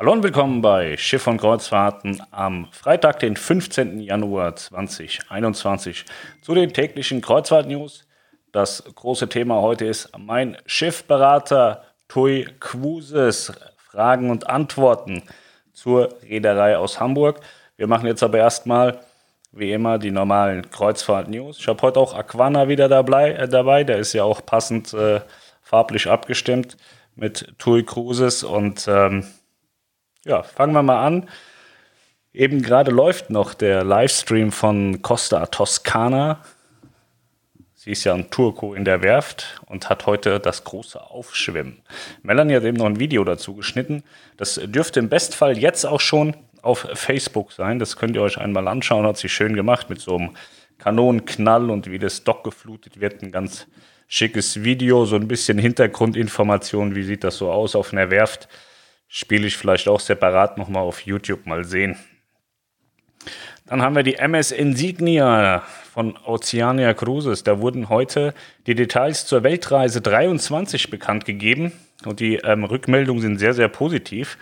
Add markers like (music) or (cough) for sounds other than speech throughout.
Hallo und willkommen bei Schiff und Kreuzfahrten am Freitag, den 15. Januar 2021 zu den täglichen Kreuzfahrt-News. Das große Thema heute ist mein Schiffberater Tui Cruises. Fragen und Antworten zur Reederei aus Hamburg. Wir machen jetzt aber erstmal wie immer die normalen Kreuzfahrt-News. Ich habe heute auch Aquana wieder dabei, äh, dabei. Der ist ja auch passend äh, farblich abgestimmt mit TUI Cruises und ähm, ja, fangen wir mal an. Eben gerade läuft noch der Livestream von Costa Toscana. Sie ist ja ein Turco in der Werft und hat heute das große Aufschwimmen. Melanie hat eben noch ein Video dazu geschnitten. Das dürfte im Bestfall jetzt auch schon auf Facebook sein. Das könnt ihr euch einmal anschauen. Hat sie schön gemacht mit so einem Kanonenknall und wie das Dock geflutet wird. Ein ganz schickes Video, so ein bisschen Hintergrundinformation. Wie sieht das so aus auf einer Werft? Spiele ich vielleicht auch separat nochmal auf YouTube mal sehen. Dann haben wir die MS Insignia von Oceania Cruises. Da wurden heute die Details zur Weltreise 23 bekannt gegeben und die ähm, Rückmeldungen sind sehr, sehr positiv.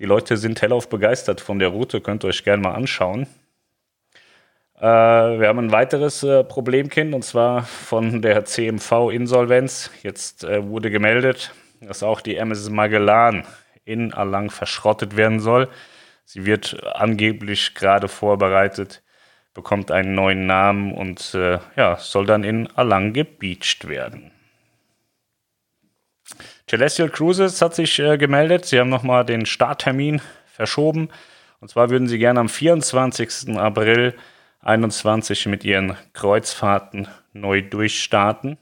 Die Leute sind hellauf begeistert von der Route, könnt ihr euch gerne mal anschauen. Äh, wir haben ein weiteres äh, Problemkind und zwar von der CMV-Insolvenz. Jetzt äh, wurde gemeldet, dass auch die MS Magellan in Allang verschrottet werden soll. Sie wird angeblich gerade vorbereitet, bekommt einen neuen Namen und äh, ja, soll dann in Allang gebeacht werden. Celestial Cruises hat sich äh, gemeldet. Sie haben nochmal den Starttermin verschoben. Und zwar würden sie gerne am 24. April 2021 mit ihren Kreuzfahrten neu durchstarten.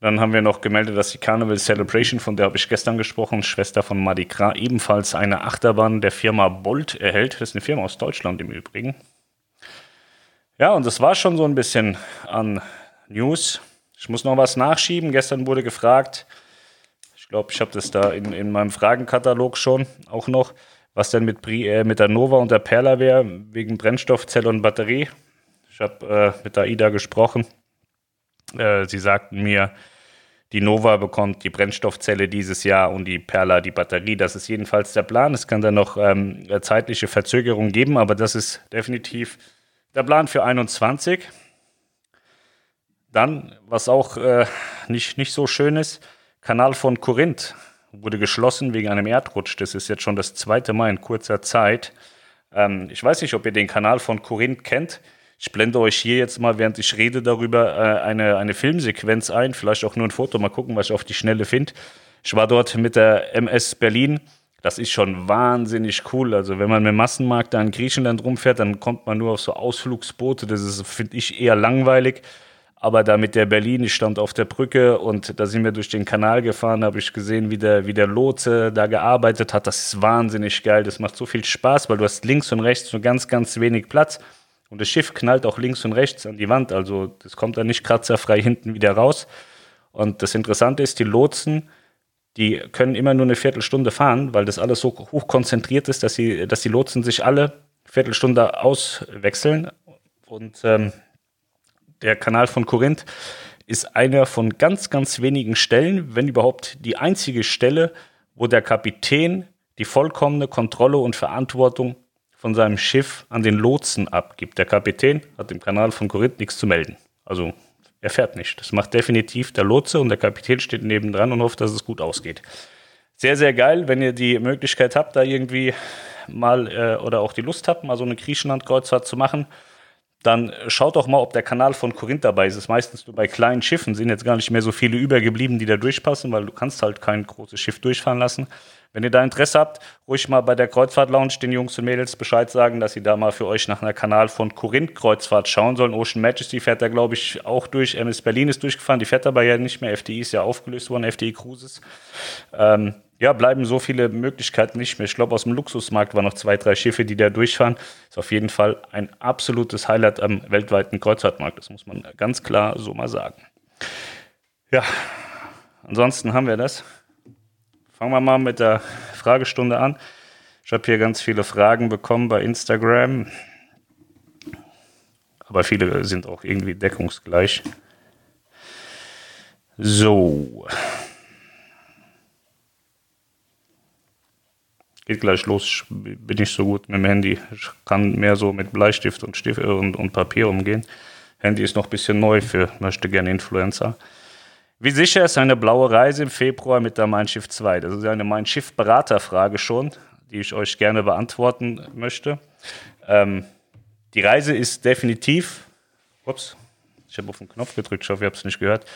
Dann haben wir noch gemeldet, dass die Carnival Celebration, von der habe ich gestern gesprochen, Schwester von Madikra, ebenfalls eine Achterbahn der Firma Bolt erhält. Das ist eine Firma aus Deutschland im Übrigen. Ja, und das war schon so ein bisschen an News. Ich muss noch was nachschieben. Gestern wurde gefragt, ich glaube, ich habe das da in, in meinem Fragenkatalog schon auch noch, was denn mit, äh, mit der Nova und der Perla wäre, wegen Brennstoffzelle und Batterie. Ich habe äh, mit der AIDA gesprochen. Äh, sie sagten mir, die Nova bekommt die Brennstoffzelle dieses Jahr und die Perla die Batterie. Das ist jedenfalls der Plan. Es kann dann noch ähm, zeitliche Verzögerungen geben, aber das ist definitiv der Plan für 21. Dann, was auch äh, nicht, nicht so schön ist, Kanal von Korinth wurde geschlossen wegen einem Erdrutsch. Das ist jetzt schon das zweite Mal in kurzer Zeit. Ähm, ich weiß nicht, ob ihr den Kanal von Korinth kennt. Ich blende euch hier jetzt mal, während ich rede, darüber äh, eine, eine Filmsequenz ein. Vielleicht auch nur ein Foto. Mal gucken, was ich auf die Schnelle finde. Ich war dort mit der MS Berlin. Das ist schon wahnsinnig cool. Also, wenn man mit Massenmarkt da in Griechenland rumfährt, dann kommt man nur auf so Ausflugsboote. Das ist, finde ich, eher langweilig. Aber da mit der Berlin, ich stand auf der Brücke und da sind wir durch den Kanal gefahren, habe ich gesehen, wie der, wie der Lotse da gearbeitet hat. Das ist wahnsinnig geil. Das macht so viel Spaß, weil du hast links und rechts nur ganz, ganz wenig Platz. Und das Schiff knallt auch links und rechts an die Wand. Also das kommt dann nicht kratzerfrei hinten wieder raus. Und das Interessante ist, die Lotsen, die können immer nur eine Viertelstunde fahren, weil das alles so hoch konzentriert ist, dass, sie, dass die Lotsen sich alle Viertelstunde auswechseln. Und ähm, der Kanal von Korinth ist einer von ganz, ganz wenigen Stellen, wenn überhaupt die einzige Stelle, wo der Kapitän die vollkommene Kontrolle und Verantwortung von seinem Schiff an den Lotsen abgibt. Der Kapitän hat im Kanal von Korinth nichts zu melden. Also er fährt nicht. Das macht definitiv der Lotse und der Kapitän steht nebendran und hofft, dass es gut ausgeht. Sehr, sehr geil, wenn ihr die Möglichkeit habt, da irgendwie mal äh, oder auch die Lust habt, mal so eine Griechenland-Kreuzfahrt zu machen dann schaut doch mal, ob der Kanal von Korinth dabei ist. Das ist meistens nur bei kleinen Schiffen, sind jetzt gar nicht mehr so viele übergeblieben, die da durchpassen, weil du kannst halt kein großes Schiff durchfahren lassen. Wenn ihr da Interesse habt, ruhig mal bei der Kreuzfahrt Lounge den Jungs und Mädels Bescheid sagen, dass sie da mal für euch nach einer Kanal von Korinth Kreuzfahrt schauen sollen. Ocean Majesty fährt da, glaube ich, auch durch. MS Berlin ist durchgefahren, die fährt aber ja nicht mehr. FDI ist ja aufgelöst worden, FDI Cruises. Ähm, ja, bleiben so viele Möglichkeiten nicht mehr. Ich glaube, aus dem Luxusmarkt waren noch zwei, drei Schiffe, die da durchfahren. Ist auf jeden Fall ein absolutes Highlight am weltweiten Kreuzfahrtmarkt. Das muss man ganz klar so mal sagen. Ja, ansonsten haben wir das. Fangen wir mal mit der Fragestunde an. Ich habe hier ganz viele Fragen bekommen bei Instagram. Aber viele sind auch irgendwie deckungsgleich. So. Geht gleich los. Ich bin nicht so gut mit dem Handy. Ich kann mehr so mit Bleistift und, Stift und, und Papier umgehen. Handy ist noch ein bisschen neu für möchte gerne Influencer. Wie sicher ist eine blaue Reise im Februar mit der Mein Schiff 2? Das ist eine Mein Schiff Beraterfrage schon, die ich euch gerne beantworten möchte. Ähm, die Reise ist definitiv, ups, ich habe auf den Knopf gedrückt, ich hoffe, ihr habt es nicht gehört.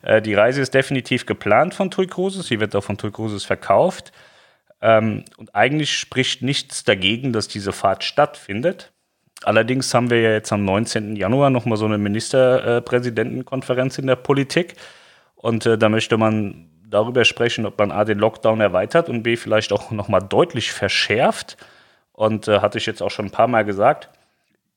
Äh, die Reise ist definitiv geplant von TUI Cruises, sie wird auch von TUI Cruises verkauft. Ähm, und eigentlich spricht nichts dagegen, dass diese Fahrt stattfindet. Allerdings haben wir ja jetzt am 19. Januar nochmal so eine Ministerpräsidentenkonferenz in der Politik. Und äh, da möchte man darüber sprechen, ob man A, den Lockdown erweitert und B, vielleicht auch nochmal deutlich verschärft. Und äh, hatte ich jetzt auch schon ein paar Mal gesagt,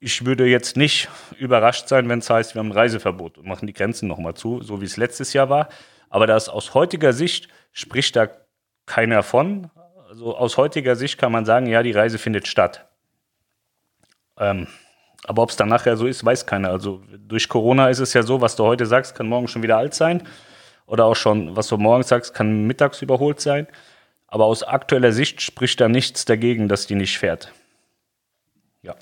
ich würde jetzt nicht überrascht sein, wenn es heißt, wir haben ein Reiseverbot und machen die Grenzen nochmal zu, so wie es letztes Jahr war. Aber das aus heutiger Sicht spricht da keiner von. Also aus heutiger Sicht kann man sagen, ja, die Reise findet statt. Ähm, aber ob es dann nachher so ist, weiß keiner. Also durch Corona ist es ja so, was du heute sagst, kann morgen schon wieder alt sein. Oder auch schon, was du morgen sagst, kann mittags überholt sein. Aber aus aktueller Sicht spricht da nichts dagegen, dass die nicht fährt. Ja.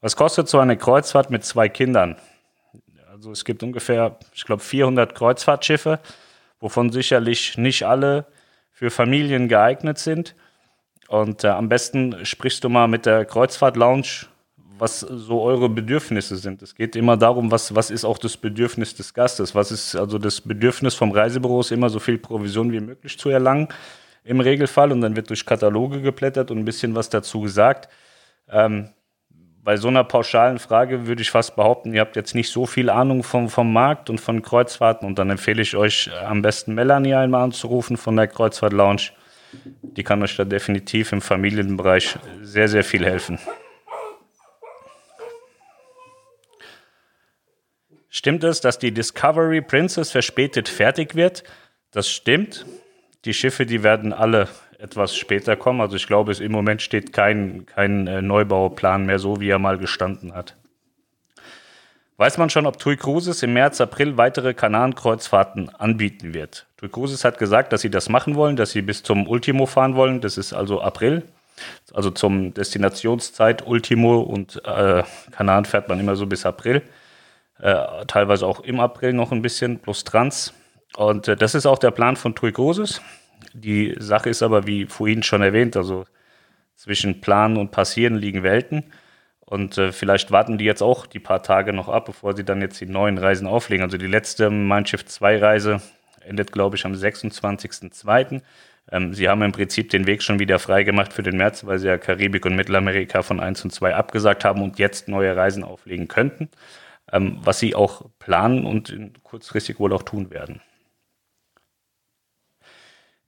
Was kostet so eine Kreuzfahrt mit zwei Kindern? Also es gibt ungefähr, ich glaube, 400 Kreuzfahrtschiffe, wovon sicherlich nicht alle für Familien geeignet sind. Und äh, am besten sprichst du mal mit der Kreuzfahrt-Lounge, was so eure Bedürfnisse sind. Es geht immer darum, was, was ist auch das Bedürfnis des Gastes? Was ist also das Bedürfnis vom Reisebüro, ist immer so viel Provision wie möglich zu erlangen im Regelfall. Und dann wird durch Kataloge geblättert und ein bisschen was dazu gesagt. Ähm, bei so einer pauschalen Frage würde ich fast behaupten, ihr habt jetzt nicht so viel Ahnung vom, vom Markt und von Kreuzfahrten und dann empfehle ich euch am besten Melanie einmal anzurufen von der Kreuzfahrt Lounge. Die kann euch da definitiv im Familienbereich sehr, sehr viel helfen. Stimmt es, dass die Discovery Princess verspätet fertig wird? Das stimmt. Die Schiffe, die werden alle etwas später kommen. Also ich glaube, es im Moment steht kein, kein äh, Neubauplan mehr so, wie er mal gestanden hat. Weiß man schon, ob TUI Cruises im März, April weitere Kanarenkreuzfahrten anbieten wird? TUI Cruises hat gesagt, dass sie das machen wollen, dass sie bis zum Ultimo fahren wollen. Das ist also April, also zum Destinationszeit Ultimo und äh, Kanaren fährt man immer so bis April. Äh, teilweise auch im April noch ein bisschen, plus Trans. Und äh, das ist auch der Plan von TUI. Die Sache ist aber, wie vorhin schon erwähnt, also zwischen Planen und Passieren liegen Welten. Und äh, vielleicht warten die jetzt auch die paar Tage noch ab, bevor sie dann jetzt die neuen Reisen auflegen. Also die letzte Mein Schiff 2 Reise endet, glaube ich, am 26.02. Ähm, sie haben im Prinzip den Weg schon wieder freigemacht für den März, weil sie ja Karibik und Mittelamerika von 1 und 2 abgesagt haben und jetzt neue Reisen auflegen könnten, ähm, was sie auch planen und kurzfristig wohl auch tun werden.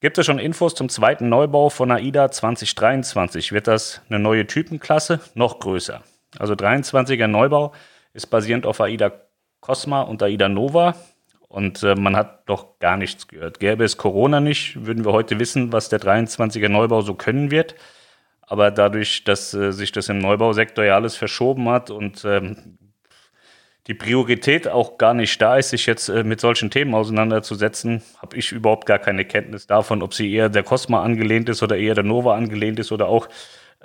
Gibt es schon Infos zum zweiten Neubau von AIDA 2023? Wird das eine neue Typenklasse? Noch größer. Also 23er Neubau ist basierend auf AIDA Cosma und AIDA Nova. Und äh, man hat doch gar nichts gehört. Gäbe es Corona nicht, würden wir heute wissen, was der 23er Neubau so können wird. Aber dadurch, dass äh, sich das im Neubausektor ja alles verschoben hat und ähm, die Priorität auch gar nicht da ist, sich jetzt äh, mit solchen Themen auseinanderzusetzen, habe ich überhaupt gar keine Kenntnis davon, ob sie eher der Cosma angelehnt ist oder eher der Nova angelehnt ist oder auch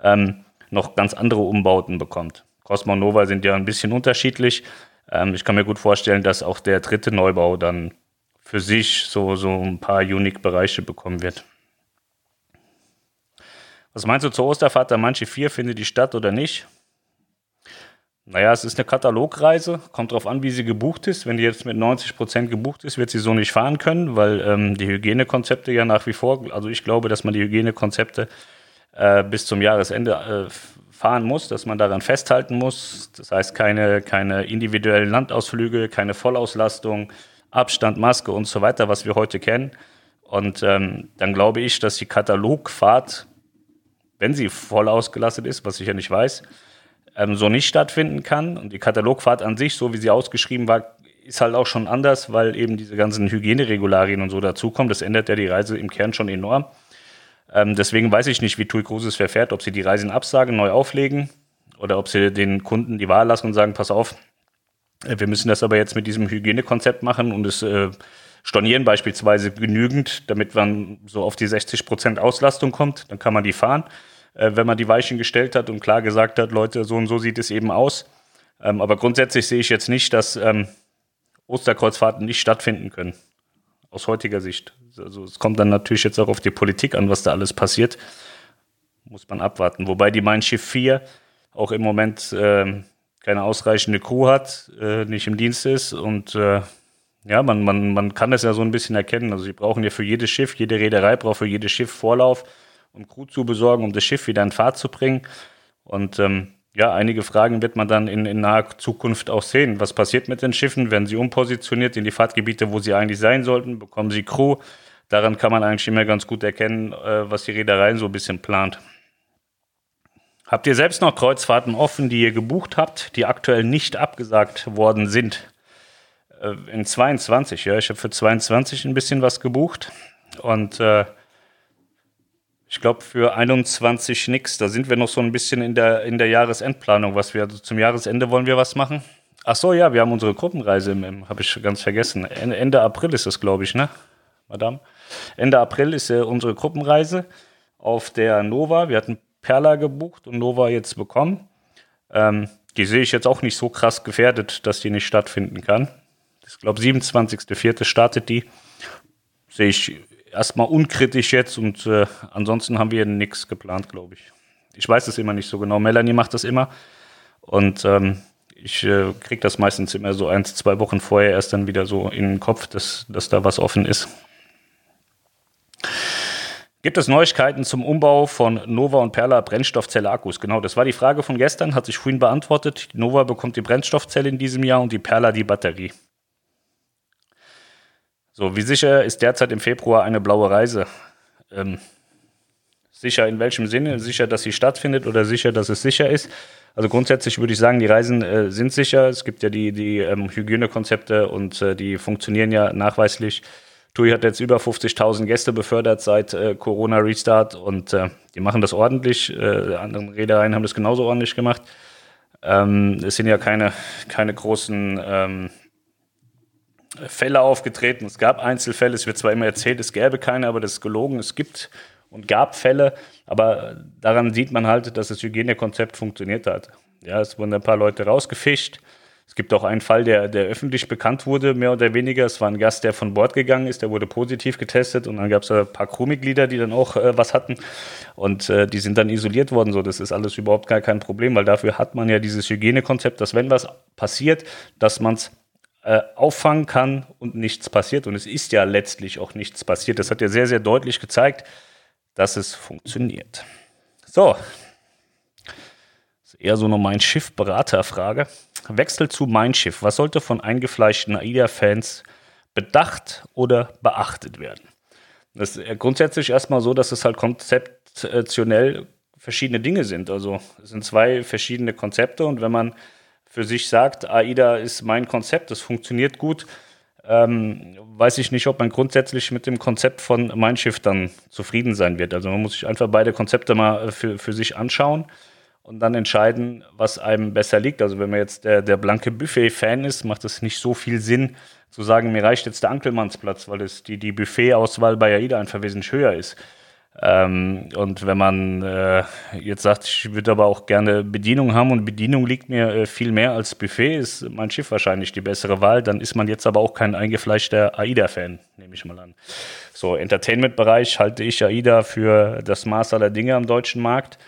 ähm, noch ganz andere Umbauten bekommt. Cosma und Nova sind ja ein bisschen unterschiedlich. Ähm, ich kann mir gut vorstellen, dass auch der dritte Neubau dann für sich so, so ein paar Unique-Bereiche bekommen wird. Was meinst du zur Osterfahrt der Manche 4? Findet die statt oder nicht? Naja, es ist eine Katalogreise. Kommt darauf an, wie sie gebucht ist. Wenn die jetzt mit 90 Prozent gebucht ist, wird sie so nicht fahren können, weil ähm, die Hygienekonzepte ja nach wie vor, also ich glaube, dass man die Hygienekonzepte äh, bis zum Jahresende äh, fahren muss, dass man daran festhalten muss. Das heißt, keine, keine individuellen Landausflüge, keine Vollauslastung, Abstand, Maske und so weiter, was wir heute kennen. Und ähm, dann glaube ich, dass die Katalogfahrt, wenn sie voll ausgelastet ist, was ich ja nicht weiß, ähm, so nicht stattfinden kann. Und die Katalogfahrt an sich, so wie sie ausgeschrieben war, ist halt auch schon anders, weil eben diese ganzen Hygieneregularien und so dazukommen. Das ändert ja die Reise im Kern schon enorm. Ähm, deswegen weiß ich nicht, wie TUI Cruises verfährt, ob sie die Reisen absagen, neu auflegen oder ob sie den Kunden die Wahl lassen und sagen, pass auf, äh, wir müssen das aber jetzt mit diesem Hygienekonzept machen und es äh, stornieren beispielsweise genügend, damit man so auf die 60 Prozent Auslastung kommt. Dann kann man die fahren, äh, wenn man die Weichen gestellt hat und klar gesagt hat, Leute, so und so sieht es eben aus. Ähm, aber grundsätzlich sehe ich jetzt nicht, dass ähm, Osterkreuzfahrten nicht stattfinden können. Aus heutiger Sicht. Also es kommt dann natürlich jetzt auch auf die Politik an, was da alles passiert. Muss man abwarten. Wobei die Mein Schiff 4 auch im Moment äh, keine ausreichende Crew hat, äh, nicht im Dienst ist und äh, ja, man, man, man kann das ja so ein bisschen erkennen. Also sie brauchen ja für jedes Schiff, jede Reederei braucht für jedes Schiff Vorlauf, um Crew zu besorgen, um das Schiff wieder in Fahrt zu bringen. Und ähm, ja, einige Fragen wird man dann in, in naher Zukunft auch sehen. Was passiert mit den Schiffen? Werden sie umpositioniert in die Fahrtgebiete, wo sie eigentlich sein sollten? Bekommen sie Crew? Daran kann man eigentlich immer ganz gut erkennen, äh, was die Reederei so ein bisschen plant. Habt ihr selbst noch Kreuzfahrten offen, die ihr gebucht habt, die aktuell nicht abgesagt worden sind? Äh, in 22, ja, ich habe für 22 ein bisschen was gebucht und äh, ich glaube für 21 nichts. Da sind wir noch so ein bisschen in der, in der Jahresendplanung, was wir also zum Jahresende wollen wir was machen. Ach so, ja, wir haben unsere Gruppenreise im, im habe ich ganz vergessen. Ende April ist es, glaube ich, ne, Madame? Ende April ist äh, unsere Gruppenreise auf der Nova. Wir hatten Perla gebucht und Nova jetzt bekommen. Ähm, die sehe ich jetzt auch nicht so krass gefährdet, dass die nicht stattfinden kann. Ich glaube, 27.04. startet die. Sehe ich erstmal unkritisch jetzt und äh, ansonsten haben wir nichts geplant, glaube ich. Ich weiß es immer nicht so genau. Melanie macht das immer und ähm, ich äh, kriege das meistens immer so eins, zwei Wochen vorher erst dann wieder so in den Kopf, dass, dass da was offen ist. Gibt es Neuigkeiten zum Umbau von Nova und Perla Brennstoffzelle-Akkus? Genau, das war die Frage von gestern, hat sich vorhin beantwortet. Nova bekommt die Brennstoffzelle in diesem Jahr und die Perla die Batterie. So, wie sicher ist derzeit im Februar eine blaue Reise? Ähm, sicher in welchem Sinne? Sicher, dass sie stattfindet oder sicher, dass es sicher ist? Also grundsätzlich würde ich sagen, die Reisen äh, sind sicher. Es gibt ja die, die ähm, Hygienekonzepte und äh, die funktionieren ja nachweislich TUI hat jetzt über 50.000 Gäste befördert seit äh, Corona-Restart und äh, die machen das ordentlich. Äh, anderen Reedereien haben das genauso ordentlich gemacht. Ähm, es sind ja keine, keine großen ähm, Fälle aufgetreten. Es gab Einzelfälle, es wird zwar immer erzählt, es gäbe keine, aber das ist gelogen. Es gibt und gab Fälle, aber daran sieht man halt, dass das Hygienekonzept funktioniert hat. Ja, es wurden ein paar Leute rausgefischt. Es gibt auch einen Fall, der, der öffentlich bekannt wurde, mehr oder weniger. Es war ein Gast, der von Bord gegangen ist, der wurde positiv getestet und dann gab es ein paar Crewmitglieder, die dann auch äh, was hatten und äh, die sind dann isoliert worden. So, das ist alles überhaupt gar kein Problem, weil dafür hat man ja dieses Hygienekonzept, dass wenn was passiert, dass man es äh, auffangen kann und nichts passiert. Und es ist ja letztlich auch nichts passiert. Das hat ja sehr, sehr deutlich gezeigt, dass es funktioniert. So, eher so eine Mein Schiff-Beraterfrage. Wechsel zu Mein Schiff. Was sollte von eingefleischten AIDA-Fans bedacht oder beachtet werden? Das ist grundsätzlich erstmal so, dass es halt konzeptionell verschiedene Dinge sind. Also es sind zwei verschiedene Konzepte und wenn man für sich sagt, AIDA ist mein Konzept, das funktioniert gut, ähm, weiß ich nicht, ob man grundsätzlich mit dem Konzept von Mein Schiff dann zufrieden sein wird. Also man muss sich einfach beide Konzepte mal für, für sich anschauen und dann entscheiden, was einem besser liegt. Also wenn man jetzt der, der blanke Buffet-Fan ist, macht es nicht so viel Sinn zu sagen, mir reicht jetzt der Ankelmannsplatz, weil es die, die Buffet-Auswahl bei AIDA einfach wesentlich höher ist. Ähm, und wenn man äh, jetzt sagt, ich würde aber auch gerne Bedienung haben und Bedienung liegt mir äh, viel mehr als Buffet, ist mein Schiff wahrscheinlich die bessere Wahl, dann ist man jetzt aber auch kein eingefleischter AIDA-Fan, nehme ich mal an. So, Entertainment-Bereich halte ich AIDA für das Maß aller Dinge am deutschen Markt.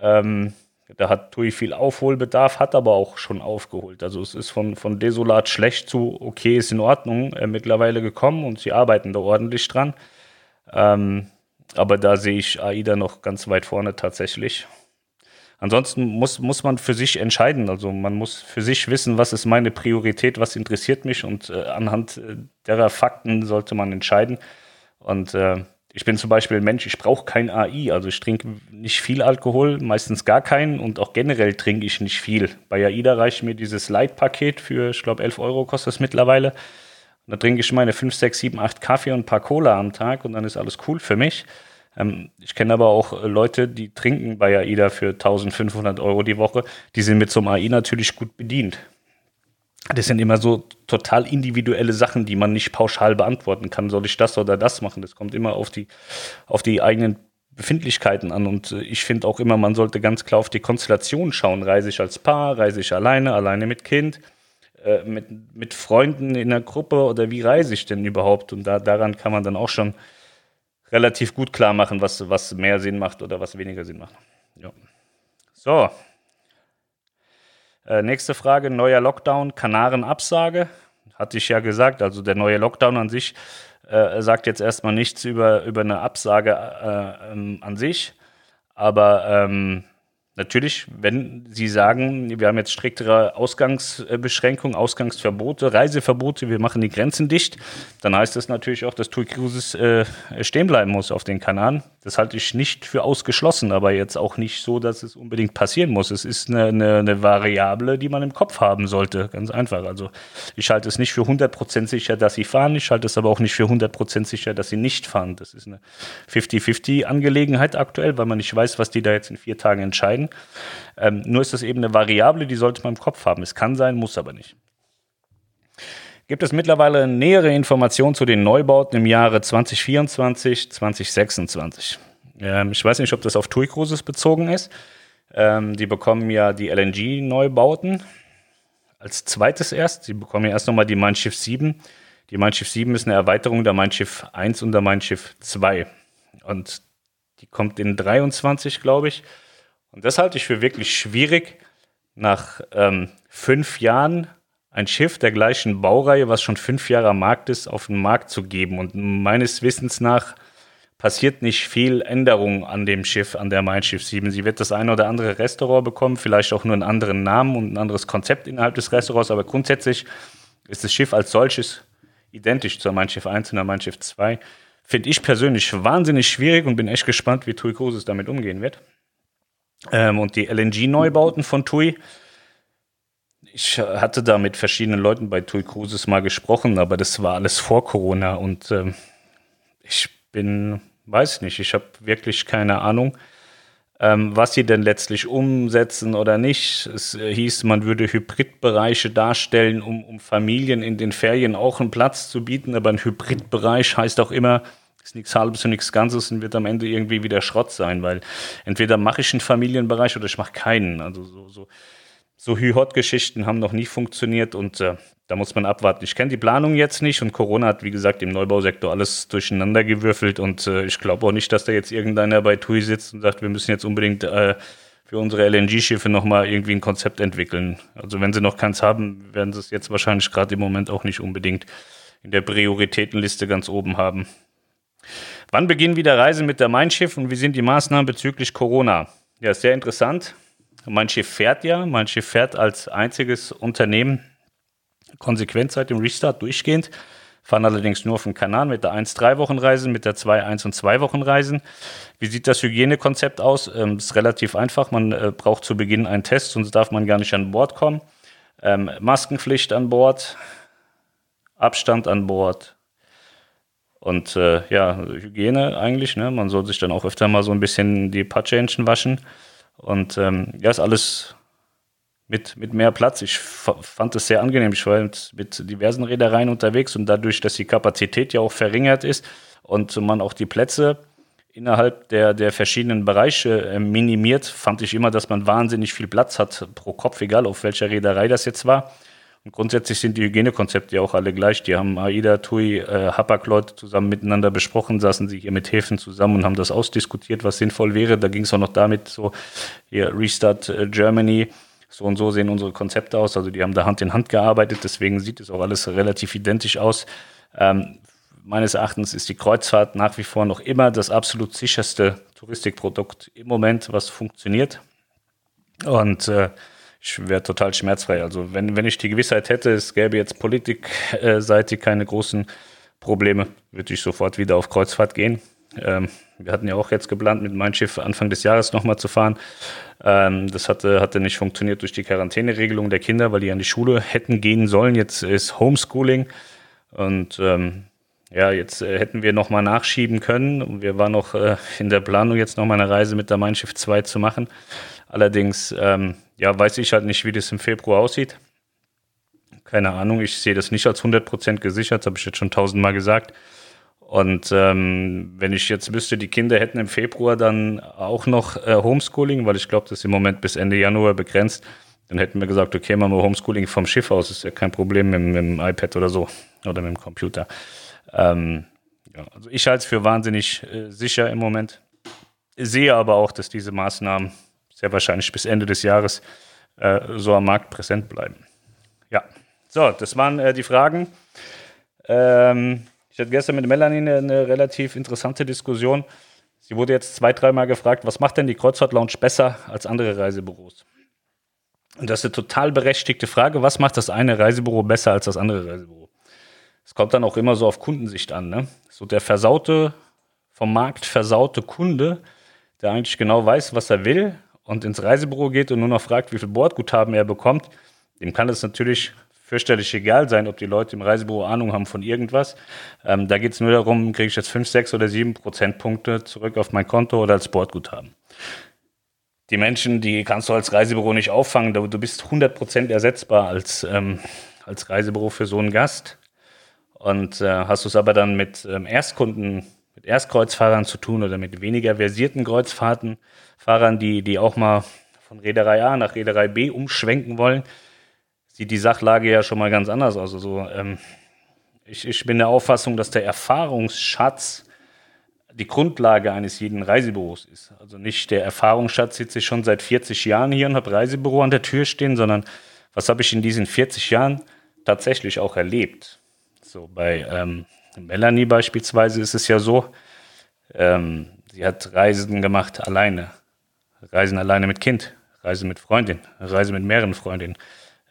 Ähm, da hat TUI viel Aufholbedarf, hat aber auch schon aufgeholt. Also es ist von, von desolat schlecht zu okay, ist in Ordnung äh, mittlerweile gekommen und sie arbeiten da ordentlich dran. Ähm, aber da sehe ich AIDA noch ganz weit vorne tatsächlich. Ansonsten muss, muss man für sich entscheiden. Also man muss für sich wissen, was ist meine Priorität, was interessiert mich und äh, anhand äh, derer Fakten sollte man entscheiden. Und äh, ich bin zum Beispiel ein Mensch, ich brauche kein AI, also ich trinke nicht viel Alkohol, meistens gar keinen und auch generell trinke ich nicht viel. Bei AIDA reicht mir dieses Light-Paket für, ich glaube, 11 Euro kostet es mittlerweile. Und da trinke ich meine 5, 6, 7, 8 Kaffee und ein paar Cola am Tag und dann ist alles cool für mich. Ähm, ich kenne aber auch Leute, die trinken bei AIDA für 1500 Euro die Woche. Die sind mit so einem AI natürlich gut bedient. Das sind immer so total individuelle Sachen, die man nicht pauschal beantworten kann. Soll ich das oder das machen? Das kommt immer auf die, auf die eigenen Befindlichkeiten an. Und äh, ich finde auch immer, man sollte ganz klar auf die Konstellation schauen. Reise ich als Paar, reise ich alleine, alleine mit Kind, äh, mit, mit Freunden in der Gruppe oder wie reise ich denn überhaupt? Und da, daran kann man dann auch schon relativ gut klar machen, was, was mehr Sinn macht oder was weniger Sinn macht. Ja. So. Äh, nächste Frage: Neuer Lockdown, Kanaren-Absage. Hatte ich ja gesagt, also der neue Lockdown an sich äh, sagt jetzt erstmal nichts über, über eine Absage äh, ähm, an sich. Aber ähm, Natürlich, wenn Sie sagen, wir haben jetzt striktere Ausgangsbeschränkungen, Ausgangsverbote, Reiseverbote, wir machen die Grenzen dicht, dann heißt das natürlich auch, dass TUI Cruises äh, stehen bleiben muss auf den Kanaren. Das halte ich nicht für ausgeschlossen, aber jetzt auch nicht so, dass es unbedingt passieren muss. Es ist eine, eine, eine Variable, die man im Kopf haben sollte, ganz einfach. Also ich halte es nicht für 100% sicher, dass sie fahren, ich halte es aber auch nicht für 100% sicher, dass sie nicht fahren. Das ist eine 50-50-Angelegenheit aktuell, weil man nicht weiß, was die da jetzt in vier Tagen entscheiden. Ähm, nur ist das eben eine Variable, die sollte man im Kopf haben. Es kann sein, muss aber nicht. Gibt es mittlerweile nähere Informationen zu den Neubauten im Jahre 2024, 2026? Ähm, ich weiß nicht, ob das auf TUI Cruises bezogen ist. Ähm, die bekommen ja die LNG-Neubauten als zweites erst. Sie bekommen ja erst nochmal die Mein Schiff 7. Die Mein Schiff 7 ist eine Erweiterung der Mein Schiff 1 und der Mein Schiff 2. Und die kommt in 23, glaube ich. Und das halte ich für wirklich schwierig, nach ähm, fünf Jahren ein Schiff der gleichen Baureihe, was schon fünf Jahre am Markt ist, auf den Markt zu geben. Und meines Wissens nach passiert nicht viel Änderung an dem Schiff, an der Mein Schiff 7. Sie wird das eine oder andere Restaurant bekommen, vielleicht auch nur einen anderen Namen und ein anderes Konzept innerhalb des Restaurants, aber grundsätzlich ist das Schiff als solches identisch zur Mein Schiff 1 und der Mein Schiff 2. Finde ich persönlich wahnsinnig schwierig und bin echt gespannt, wie TUI Cruises damit umgehen wird. Ähm, und die LNG-Neubauten von TUI. Ich hatte da mit verschiedenen Leuten bei TUI Cruises mal gesprochen, aber das war alles vor Corona und ähm, ich bin, weiß nicht, ich habe wirklich keine Ahnung, ähm, was sie denn letztlich umsetzen oder nicht. Es äh, hieß, man würde Hybridbereiche darstellen, um, um Familien in den Ferien auch einen Platz zu bieten, aber ein Hybridbereich heißt auch immer, ist nichts Halbes und nichts Ganzes und wird am Ende irgendwie wieder Schrott sein, weil entweder mache ich einen Familienbereich oder ich mache keinen. Also so, so, so Hü-Hot-Geschichten haben noch nie funktioniert und äh, da muss man abwarten. Ich kenne die Planung jetzt nicht und Corona hat, wie gesagt, im Neubausektor alles durcheinander gewürfelt und äh, ich glaube auch nicht, dass da jetzt irgendeiner bei TUI sitzt und sagt, wir müssen jetzt unbedingt äh, für unsere LNG-Schiffe nochmal irgendwie ein Konzept entwickeln. Also wenn sie noch keins haben, werden sie es jetzt wahrscheinlich gerade im Moment auch nicht unbedingt in der Prioritätenliste ganz oben haben. Wann beginnen wieder Reisen mit der Mein Schiff und wie sind die Maßnahmen bezüglich Corona? Ja, sehr interessant. Mein Schiff fährt ja. Mein Schiff fährt als einziges Unternehmen konsequent seit dem Restart durchgehend. Fahren allerdings nur auf dem Kanal mit der 1-3-Wochen-Reisen, mit der 2-1- und 2-Wochen-Reisen. Wie sieht das Hygienekonzept aus? Ähm, ist relativ einfach. Man äh, braucht zu Beginn einen Test, sonst darf man gar nicht an Bord kommen. Ähm, Maskenpflicht an Bord, Abstand an Bord, und äh, ja, Hygiene eigentlich, ne? Man soll sich dann auch öfter mal so ein bisschen die Patschhähnchen waschen. Und ähm, ja, ist alles mit, mit mehr Platz. Ich fand es sehr angenehm. Ich war mit, mit diversen Reedereien unterwegs und dadurch, dass die Kapazität ja auch verringert ist und man auch die Plätze innerhalb der, der verschiedenen Bereiche äh, minimiert, fand ich immer, dass man wahnsinnig viel Platz hat pro Kopf, egal auf welcher Reederei das jetzt war. Und grundsätzlich sind die Hygienekonzepte ja auch alle gleich. Die haben AIDA, TUI, äh, Hapag-Leute zusammen miteinander besprochen, saßen sich hier mit Häfen zusammen und haben das ausdiskutiert, was sinnvoll wäre. Da ging es auch noch damit, so hier Restart äh, Germany, so und so sehen unsere Konzepte aus. Also die haben da Hand in Hand gearbeitet, deswegen sieht es auch alles relativ identisch aus. Ähm, meines Erachtens ist die Kreuzfahrt nach wie vor noch immer das absolut sicherste Touristikprodukt im Moment, was funktioniert. Und äh, ich wäre total schmerzfrei. Also wenn, wenn ich die Gewissheit hätte, es gäbe jetzt politikseitig keine großen Probleme, würde ich sofort wieder auf Kreuzfahrt gehen. Ähm, wir hatten ja auch jetzt geplant, mit meinem Schiff Anfang des Jahres nochmal zu fahren. Ähm, das hatte, hatte nicht funktioniert durch die Quarantäneregelung der Kinder, weil die an die Schule hätten gehen sollen. Jetzt ist Homeschooling und ähm, ja, jetzt äh, hätten wir nochmal nachschieben können. Wir waren noch äh, in der Planung, jetzt nochmal eine Reise mit der Mein Schiff 2 zu machen. Allerdings ähm, ja, weiß ich halt nicht, wie das im Februar aussieht. Keine Ahnung, ich sehe das nicht als 100% gesichert, das habe ich jetzt schon tausendmal gesagt. Und ähm, wenn ich jetzt wüsste, die Kinder hätten im Februar dann auch noch äh, Homeschooling, weil ich glaube, das ist im Moment bis Ende Januar begrenzt, dann hätten wir gesagt, okay, machen wir Homeschooling vom Schiff aus, ist ja kein Problem mit, mit dem iPad oder so oder mit dem Computer. Ähm, ja, also ich halte es für wahnsinnig äh, sicher im Moment. Sehe aber auch, dass diese Maßnahmen sehr wahrscheinlich bis Ende des Jahres äh, so am Markt präsent bleiben. Ja, so, das waren äh, die Fragen. Ähm, ich hatte gestern mit Melanie eine, eine, relativ interessante Diskussion. Sie wurde jetzt zwei, dreimal gefragt, was macht denn die Kreuzfahrt Lounge besser als andere Reisebüros? Und das ist eine total berechtigte Frage. Was macht das eine Reisebüro besser als das andere Reisebüro? Es kommt dann auch immer so auf Kundensicht an. Ne? So der versaute, vom Markt versaute Kunde, der eigentlich genau weiß, was er will und ins Reisebüro geht und nur noch fragt, wie viel Bordguthaben er bekommt, dem kann es natürlich fürchterlich egal sein, ob die Leute im Reisebüro Ahnung haben von irgendwas. Ähm, da geht es nur darum, kriege ich jetzt 5, 6 oder 7 Prozentpunkte zurück auf mein Konto oder als Bordguthaben. Die Menschen, die kannst du als Reisebüro nicht auffangen. Du, bist 100 Prozent ersetzbar als, ähm, als Reisebüro für so einen Gast. Und äh, hast du es aber dann mit ähm, Erstkunden, mit Erstkreuzfahrern zu tun oder mit weniger versierten Kreuzfahrten, Fahrern, die, die auch mal von Reederei A nach Reederei B umschwenken wollen, sieht die Sachlage ja schon mal ganz anders aus. Also, ähm, ich, ich bin der Auffassung, dass der Erfahrungsschatz die Grundlage eines jeden Reisebüros ist. Also nicht der Erfahrungsschatz sitze ich schon seit 40 Jahren hier und habe Reisebüro an der Tür stehen, sondern was habe ich in diesen 40 Jahren tatsächlich auch erlebt. So bei ähm, Melanie beispielsweise ist es ja so, ähm, sie hat Reisen gemacht alleine, Reisen alleine mit Kind, Reisen mit Freundin, Reisen mit mehreren Freundinnen.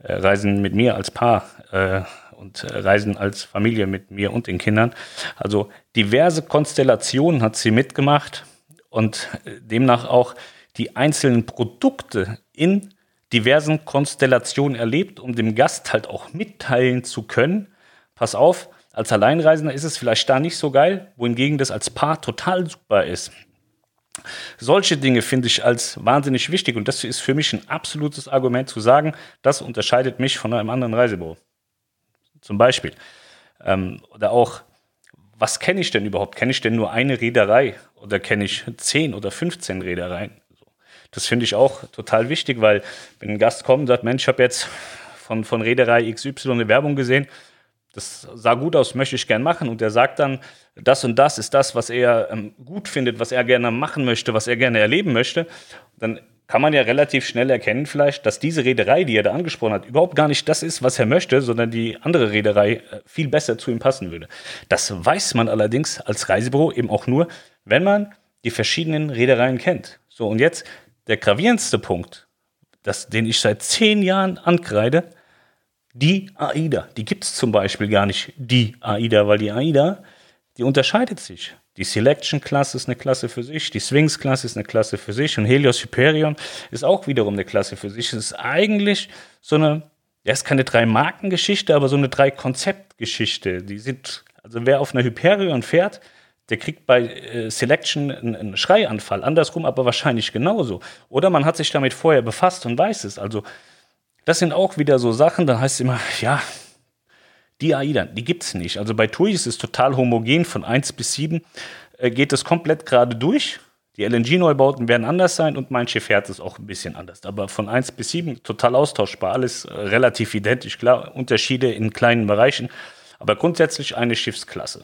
Äh, reisen mit mir als Paar äh, und äh, reisen als Familie mit mir und den Kindern. Also diverse Konstellationen hat sie mitgemacht und demnach auch die einzelnen Produkte in diversen Konstellationen erlebt, um dem Gast halt auch mitteilen zu können. Pass auf, als Alleinreisender ist es vielleicht da nicht so geil, wohingegen das als Paar total super ist. Solche Dinge finde ich als wahnsinnig wichtig und das ist für mich ein absolutes Argument zu sagen, das unterscheidet mich von einem anderen Reisebüro. Zum Beispiel. Ähm, oder auch, was kenne ich denn überhaupt? Kenne ich denn nur eine Reederei oder kenne ich 10 oder 15 Reedereien? Das finde ich auch total wichtig, weil wenn ein Gast kommt und sagt, Mensch, ich habe jetzt von, von Reederei XY eine Werbung gesehen, das sah gut aus, möchte ich gern machen. Und er sagt dann, das und das ist das, was er ähm, gut findet, was er gerne machen möchte, was er gerne erleben möchte. Dann kann man ja relativ schnell erkennen, vielleicht, dass diese Reederei, die er da angesprochen hat, überhaupt gar nicht das ist, was er möchte, sondern die andere Reederei äh, viel besser zu ihm passen würde. Das weiß man allerdings als Reisebüro eben auch nur, wenn man die verschiedenen Reedereien kennt. So, und jetzt der gravierendste Punkt, das, den ich seit zehn Jahren ankreide, die AIDA. Die gibt es zum Beispiel gar nicht, die AIDA, weil die AIDA, die unterscheidet sich. Die Selection-Klasse ist eine Klasse für sich, die Swings-Klasse ist eine Klasse für sich und Helios Hyperion ist auch wiederum eine Klasse für sich. Es ist eigentlich so eine, ja, ist keine drei-Marken-Geschichte, aber so eine drei-Konzept-Geschichte. Die sind, also wer auf einer Hyperion fährt, der kriegt bei äh, Selection einen, einen Schreianfall. Andersrum aber wahrscheinlich genauso. Oder man hat sich damit vorher befasst und weiß es. Also das sind auch wieder so Sachen, dann heißt es immer, ja, die AIDA, die gibt es nicht. Also bei TUI ist es total homogen, von 1 bis 7 äh, geht es komplett gerade durch. Die LNG-Neubauten werden anders sein und mein Schiff fährt es auch ein bisschen anders. Aber von 1 bis 7 total austauschbar, alles äh, relativ identisch. Klar, Unterschiede in kleinen Bereichen, aber grundsätzlich eine Schiffsklasse.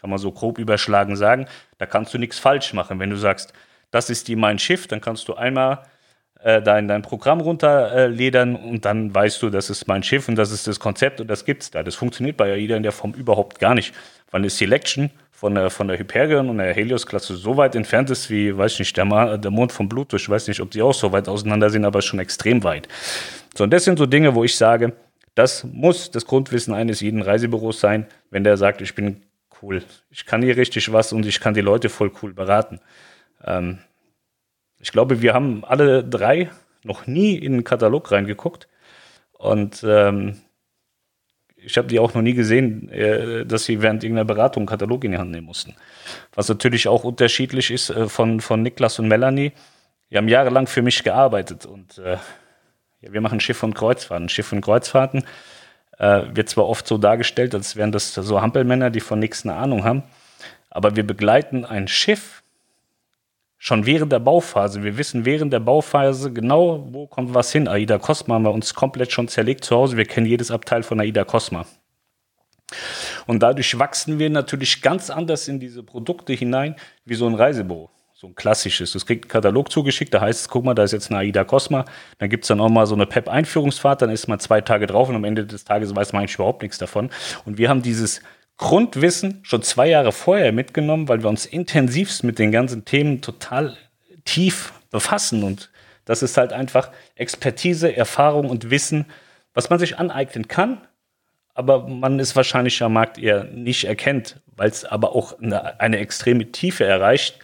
Kann man so grob überschlagen sagen. Da kannst du nichts falsch machen. Wenn du sagst, das ist die mein Schiff, dann kannst du einmal äh, dein, dein Programm runterledern und dann weißt du, das ist mein Schiff und das ist das Konzept und das gibt's da. Das funktioniert bei AIDA in der Form überhaupt gar nicht, weil eine Selection von der, von der Hyperion und der Helios-Klasse so weit entfernt ist wie, weiß nicht, der, Ma der Mond von Pluto. Ich weiß nicht, ob die auch so weit auseinander sind, aber schon extrem weit. So, und das sind so Dinge, wo ich sage, das muss das Grundwissen eines jeden Reisebüros sein, wenn der sagt, ich bin cool, ich kann hier richtig was und ich kann die Leute voll cool beraten. Ähm, ich glaube, wir haben alle drei noch nie in den Katalog reingeguckt. Und ähm, ich habe die auch noch nie gesehen, äh, dass sie während irgendeiner Beratung einen Katalog in die Hand nehmen mussten. Was natürlich auch unterschiedlich ist äh, von, von Niklas und Melanie. Die haben jahrelang für mich gearbeitet und äh, ja, wir machen Schiff und Kreuzfahrten. Schiff und Kreuzfahrten äh, wird zwar oft so dargestellt, als wären das so Hampelmänner, die von nichts eine Ahnung haben, aber wir begleiten ein Schiff schon während der Bauphase. Wir wissen während der Bauphase genau, wo kommt was hin. Aida Cosma haben wir uns komplett schon zerlegt zu Hause. Wir kennen jedes Abteil von Aida Cosma. Und dadurch wachsen wir natürlich ganz anders in diese Produkte hinein, wie so ein Reisebüro. So ein klassisches. Das kriegt einen Katalog zugeschickt, da heißt es, guck mal, da ist jetzt eine AIDA Cosma. Dann gibt es dann auch mal so eine PEP-Einführungsfahrt, dann ist man zwei Tage drauf und am Ende des Tages weiß man eigentlich überhaupt nichts davon. Und wir haben dieses Grundwissen schon zwei Jahre vorher mitgenommen, weil wir uns intensivst mit den ganzen Themen total tief befassen. Und das ist halt einfach Expertise, Erfahrung und Wissen, was man sich aneignen kann, aber man es wahrscheinlich am Markt eher nicht erkennt, weil es aber auch eine, eine extreme Tiefe erreicht,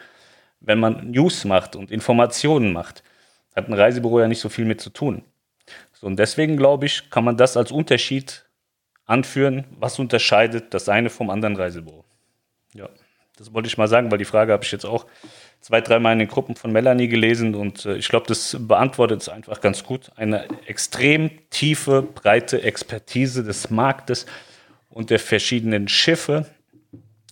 wenn man News macht und Informationen macht. Hat ein Reisebüro ja nicht so viel mit zu tun. So, und deswegen glaube ich, kann man das als Unterschied anführen, was unterscheidet das eine vom anderen Reisebüro. Ja, das wollte ich mal sagen, weil die Frage habe ich jetzt auch zwei, dreimal in den Gruppen von Melanie gelesen und äh, ich glaube, das beantwortet es einfach ganz gut. Eine extrem tiefe, breite Expertise des Marktes und der verschiedenen Schiffe.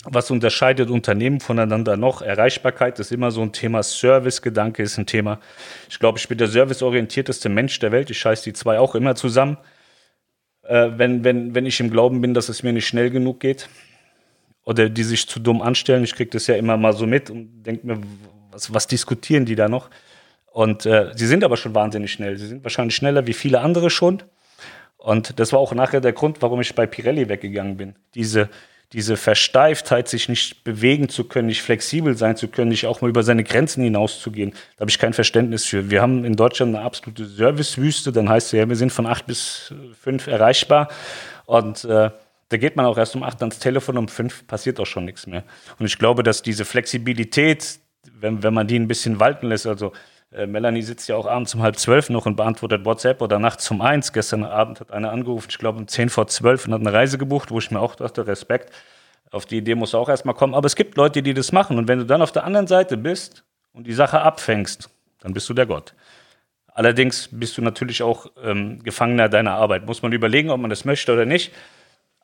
Was unterscheidet Unternehmen voneinander noch? Erreichbarkeit ist immer so ein Thema. Servicegedanke ist ein Thema. Ich glaube, ich bin der serviceorientierteste Mensch der Welt. Ich scheiße die zwei auch immer zusammen, äh, wenn, wenn, wenn ich im Glauben bin, dass es mir nicht schnell genug geht oder die sich zu dumm anstellen. Ich kriege das ja immer mal so mit und denke mir, was, was diskutieren die da noch? Und äh, sie sind aber schon wahnsinnig schnell. Sie sind wahrscheinlich schneller wie viele andere schon. Und das war auch nachher der Grund, warum ich bei Pirelli weggegangen bin. Diese, diese Versteiftheit, sich nicht bewegen zu können, nicht flexibel sein zu können, nicht auch mal über seine Grenzen hinauszugehen, da habe ich kein Verständnis für. Wir haben in Deutschland eine absolute Servicewüste, dann heißt es ja, wir sind von acht bis fünf erreichbar. Und äh, da geht man auch erst um acht ans Telefon, um fünf passiert auch schon nichts mehr. Und ich glaube, dass diese Flexibilität, wenn, wenn man die ein bisschen walten lässt, also äh, Melanie sitzt ja auch abends um halb zwölf noch und beantwortet WhatsApp oder nachts um eins. Gestern Abend hat einer angerufen, ich glaube um zehn vor zwölf und hat eine Reise gebucht, wo ich mir auch dachte, Respekt. Auf die Idee muss auch erstmal kommen. Aber es gibt Leute, die das machen. Und wenn du dann auf der anderen Seite bist und die Sache abfängst, dann bist du der Gott. Allerdings bist du natürlich auch ähm, Gefangener deiner Arbeit. Muss man überlegen, ob man das möchte oder nicht.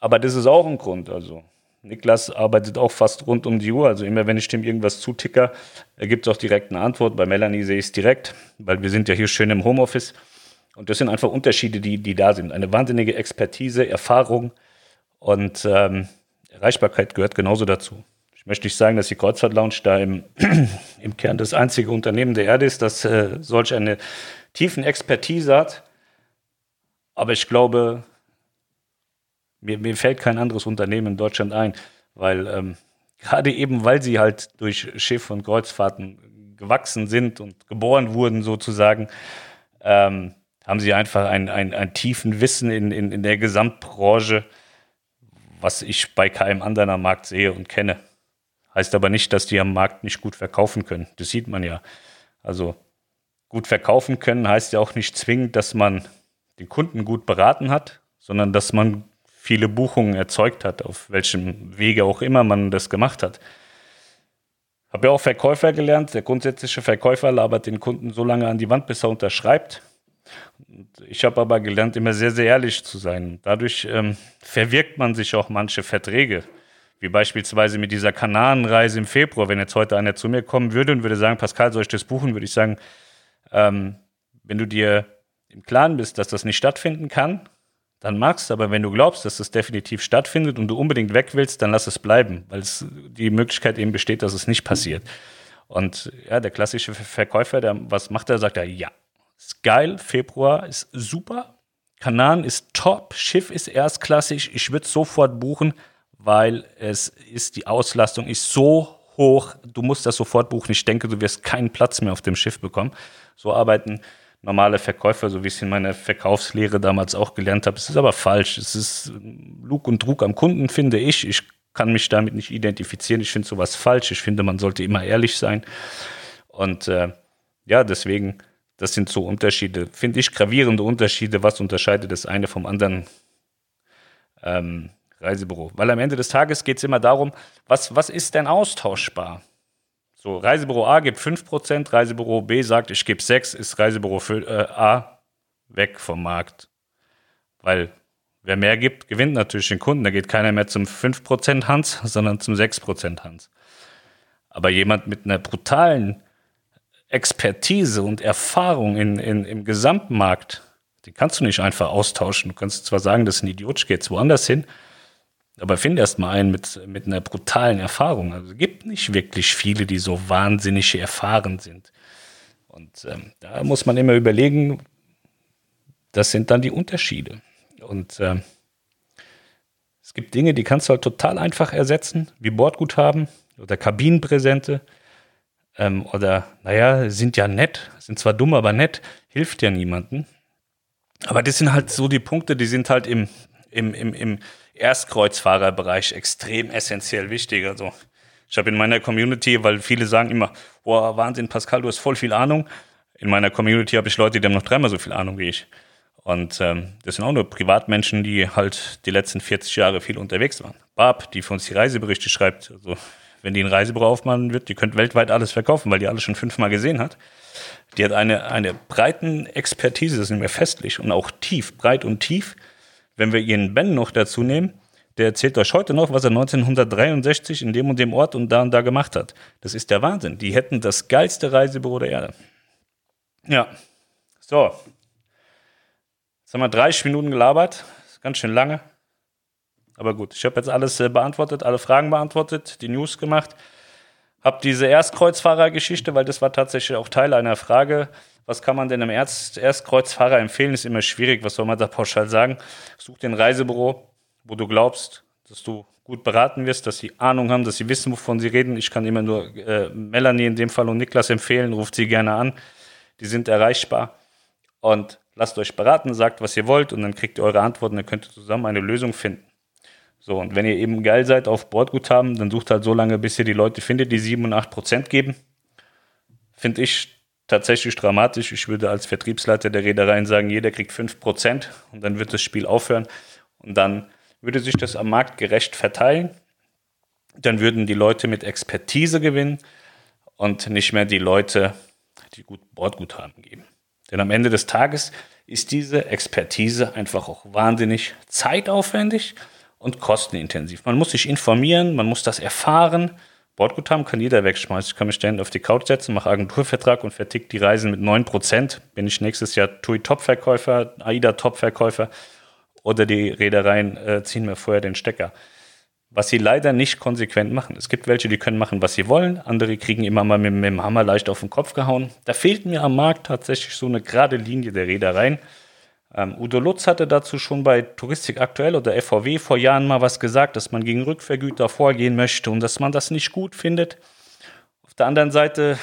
Aber das ist auch ein Grund. Also Niklas arbeitet auch fast rund um die Uhr. Also immer wenn ich dem irgendwas zuticker, gibt es auch direkt eine Antwort. Bei Melanie sehe ich es direkt, weil wir sind ja hier schön im Homeoffice. Und das sind einfach Unterschiede, die, die da sind. Eine wahnsinnige Expertise, Erfahrung und ähm, Erreichbarkeit gehört genauso dazu. Ich möchte nicht sagen, dass die Kreuzfahrt Lounge da im, (clears throat) im Kern das einzige Unternehmen der Erde ist, das äh, solch eine tiefen Expertise hat. Aber ich glaube, mir, mir fällt kein anderes Unternehmen in Deutschland ein, weil ähm, gerade eben, weil sie halt durch Schiff- und Kreuzfahrten gewachsen sind und geboren wurden sozusagen, ähm, haben sie einfach ein, ein, ein tiefen Wissen in, in, in der Gesamtbranche, was ich bei keinem anderen am Markt sehe und kenne. Heißt aber nicht, dass die am Markt nicht gut verkaufen können. Das sieht man ja. Also gut verkaufen können heißt ja auch nicht zwingend, dass man den Kunden gut beraten hat, sondern dass man viele Buchungen erzeugt hat, auf welchem Wege auch immer man das gemacht hat. Habe ja auch Verkäufer gelernt. Der grundsätzliche Verkäufer labert den Kunden so lange an die Wand, bis er unterschreibt. Ich habe aber gelernt, immer sehr, sehr ehrlich zu sein. Dadurch ähm, verwirkt man sich auch manche Verträge. Wie beispielsweise mit dieser Kanarenreise im Februar. Wenn jetzt heute einer zu mir kommen würde und würde sagen, Pascal, soll ich das buchen, würde ich sagen, ähm, wenn du dir im Klaren bist, dass das nicht stattfinden kann, dann machst. Aber wenn du glaubst, dass das definitiv stattfindet und du unbedingt weg willst, dann lass es bleiben, weil es die Möglichkeit eben besteht, dass es nicht passiert. Und ja, der klassische Verkäufer, der was macht er, sagt er, ja, ist geil, Februar ist super, Kanan ist top, Schiff ist erstklassig, ich würde sofort buchen, weil es ist, die Auslastung ist so hoch, du musst das sofort buchen. Ich denke, du wirst keinen Platz mehr auf dem Schiff bekommen. So arbeiten normale Verkäufer, so wie ich es in meiner Verkaufslehre damals auch gelernt habe. Es ist aber falsch. Es ist Lug und Trug am Kunden, finde ich. Ich kann mich damit nicht identifizieren. Ich finde sowas falsch. Ich finde, man sollte immer ehrlich sein. Und äh, ja, deswegen, das sind so Unterschiede, finde ich, gravierende Unterschiede. Was unterscheidet das eine vom anderen ähm, Reisebüro? Weil am Ende des Tages geht es immer darum, was, was ist denn austauschbar? So, Reisebüro A gibt 5%, Reisebüro B sagt, ich gebe 6, ist Reisebüro äh, A weg vom Markt. Weil Wer mehr gibt, gewinnt natürlich den Kunden. Da geht keiner mehr zum 5% Hans, sondern zum 6% Hans. Aber jemand mit einer brutalen Expertise und Erfahrung in, in, im Gesamtmarkt, den kannst du nicht einfach austauschen. Du kannst zwar sagen, das ist ein Idiot, ich gehe woanders hin, aber finde erst mal einen mit, mit einer brutalen Erfahrung. Also es gibt nicht wirklich viele, die so wahnsinnig erfahren sind. Und ähm, da muss man immer überlegen, das sind dann die Unterschiede. Und ähm, es gibt Dinge, die kannst du halt total einfach ersetzen, wie Bordguthaben oder Kabinenpräsente. Ähm, oder, naja, sind ja nett, sind zwar dumm, aber nett, hilft ja niemandem. Aber das sind halt so die Punkte, die sind halt im, im, im, im Erstkreuzfahrerbereich extrem essentiell wichtig. Also ich habe in meiner Community, weil viele sagen immer, boah, Wahnsinn, Pascal, du hast voll viel Ahnung. In meiner Community habe ich Leute, die haben noch dreimal so viel Ahnung wie ich. Und ähm, das sind auch nur Privatmenschen, die halt die letzten 40 Jahre viel unterwegs waren. Barb, die für uns die Reiseberichte schreibt, also wenn die ein Reisebüro aufmachen wird, die könnte weltweit alles verkaufen, weil die alles schon fünfmal gesehen hat. Die hat eine, eine breiten Expertise, das nicht mehr festlich und auch tief, breit und tief. Wenn wir ihren Ben noch dazu nehmen, der erzählt euch heute noch, was er 1963 in dem und dem Ort und da und da gemacht hat. Das ist der Wahnsinn. Die hätten das geilste Reisebüro der Erde. Ja, so. Jetzt haben wir 30 Minuten gelabert. Das ist ganz schön lange. Aber gut, ich habe jetzt alles äh, beantwortet, alle Fragen beantwortet, die News gemacht. Hab diese Erstkreuzfahrergeschichte, weil das war tatsächlich auch Teil einer Frage. Was kann man denn einem Erst Erstkreuzfahrer empfehlen? Ist immer schwierig. Was soll man da pauschal sagen? Such dir ein Reisebüro, wo du glaubst, dass du gut beraten wirst, dass sie Ahnung haben, dass sie wissen, wovon sie reden. Ich kann immer nur äh, Melanie in dem Fall und Niklas empfehlen. Ruft sie gerne an. Die sind erreichbar. Und lasst euch beraten, sagt, was ihr wollt und dann kriegt ihr eure Antworten. Dann könnt ihr zusammen eine Lösung finden. So, und wenn ihr eben geil seid auf Bordguthaben, dann sucht halt so lange, bis ihr die Leute findet, die 7 und 8 Prozent geben. Finde ich tatsächlich dramatisch. Ich würde als Vertriebsleiter der Reedereien sagen, jeder kriegt 5 Prozent und dann wird das Spiel aufhören. Und dann würde sich das am Markt gerecht verteilen. Dann würden die Leute mit Expertise gewinnen und nicht mehr die Leute, die gut Bordguthaben geben. Denn am Ende des Tages ist diese Expertise einfach auch wahnsinnig zeitaufwendig und kostenintensiv. Man muss sich informieren, man muss das erfahren. Bordguthaben kann jeder wegschmeißen. Ich kann mich ständig auf die Couch setzen, mache Agenturvertrag und vertick die Reisen mit 9%. Bin ich nächstes Jahr TUI-Top-Verkäufer, AIDA-Top-Verkäufer oder die Reedereien äh, ziehen mir vorher den Stecker. Was sie leider nicht konsequent machen. Es gibt welche, die können machen, was sie wollen. Andere kriegen immer mal mit, mit dem Hammer leicht auf den Kopf gehauen. Da fehlt mir am Markt tatsächlich so eine gerade Linie der Reedereien. Ähm, Udo Lutz hatte dazu schon bei Touristik aktuell oder FVW vor Jahren mal was gesagt, dass man gegen Rückvergüter vorgehen möchte und dass man das nicht gut findet. Auf der anderen Seite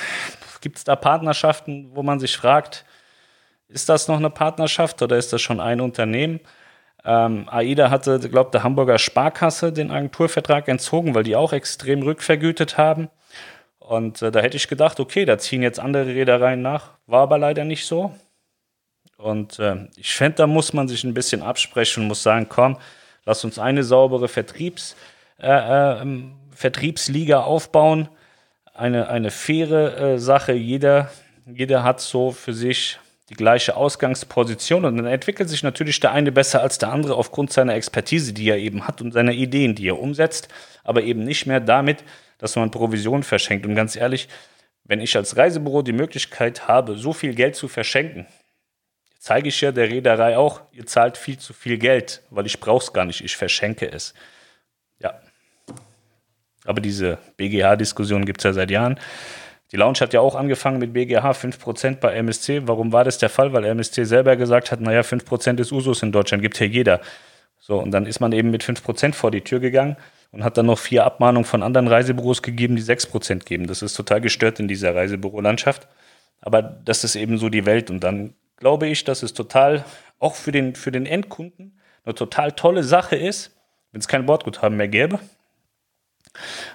gibt es da Partnerschaften, wo man sich fragt, ist das noch eine Partnerschaft oder ist das schon ein Unternehmen? Ähm, AIDA hatte, glaube der Hamburger Sparkasse den Agenturvertrag entzogen, weil die auch extrem rückvergütet haben. Und äh, da hätte ich gedacht, okay, da ziehen jetzt andere Reedereien nach. War aber leider nicht so. Und äh, ich fände, da muss man sich ein bisschen absprechen und muss sagen, komm, lass uns eine saubere Vertriebs, äh, äh, Vertriebsliga aufbauen. Eine, eine faire äh, Sache. Jeder, jeder hat so für sich die gleiche Ausgangsposition und dann entwickelt sich natürlich der eine besser als der andere aufgrund seiner Expertise, die er eben hat und seiner Ideen, die er umsetzt, aber eben nicht mehr damit, dass man Provision verschenkt. Und ganz ehrlich, wenn ich als Reisebüro die Möglichkeit habe, so viel Geld zu verschenken, zeige ich ja der Reederei auch, ihr zahlt viel zu viel Geld, weil ich brauche es gar nicht, ich verschenke es. Ja. Aber diese BGH-Diskussion gibt es ja seit Jahren. Die Lounge hat ja auch angefangen mit BGH 5% bei MSC. Warum war das der Fall? Weil MSC selber gesagt hat, naja, 5% ist Usus in Deutschland, gibt hier jeder. So, und dann ist man eben mit 5% vor die Tür gegangen und hat dann noch vier Abmahnungen von anderen Reisebüros gegeben, die 6% geben. Das ist total gestört in dieser Reisebürolandschaft. Aber das ist eben so die Welt. Und dann glaube ich, dass es total, auch für den, für den Endkunden, eine total tolle Sache ist, wenn es kein Bordguthaben mehr gäbe.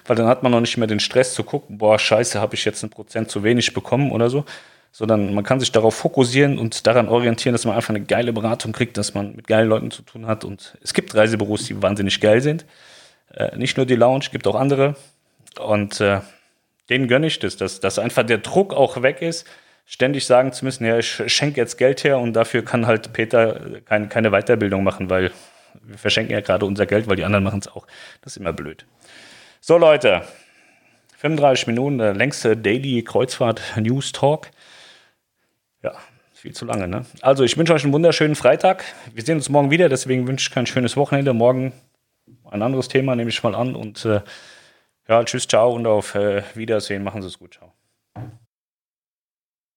Weil dann hat man noch nicht mehr den Stress zu gucken, boah, scheiße, habe ich jetzt ein Prozent zu wenig bekommen oder so. Sondern man kann sich darauf fokussieren und daran orientieren, dass man einfach eine geile Beratung kriegt, dass man mit geilen Leuten zu tun hat. Und es gibt Reisebüros, die wahnsinnig geil sind. Äh, nicht nur die Lounge, gibt auch andere. Und äh, denen gönne ich das, dass, dass einfach der Druck auch weg ist, ständig sagen zu müssen, ja, ich schenke jetzt Geld her und dafür kann halt Peter kein, keine Weiterbildung machen, weil Wir verschenken ja gerade unser Geld, weil die anderen machen es auch. Das ist immer blöd. So, Leute. 35 Minuten, der längste Daily Kreuzfahrt News Talk. Ja, viel zu lange, ne? Also, ich wünsche euch einen wunderschönen Freitag. Wir sehen uns morgen wieder, deswegen wünsche ich kein schönes Wochenende. Morgen ein anderes Thema, nehme ich mal an. Und äh, ja, tschüss, ciao und auf äh, Wiedersehen. Machen Sie es gut, ciao.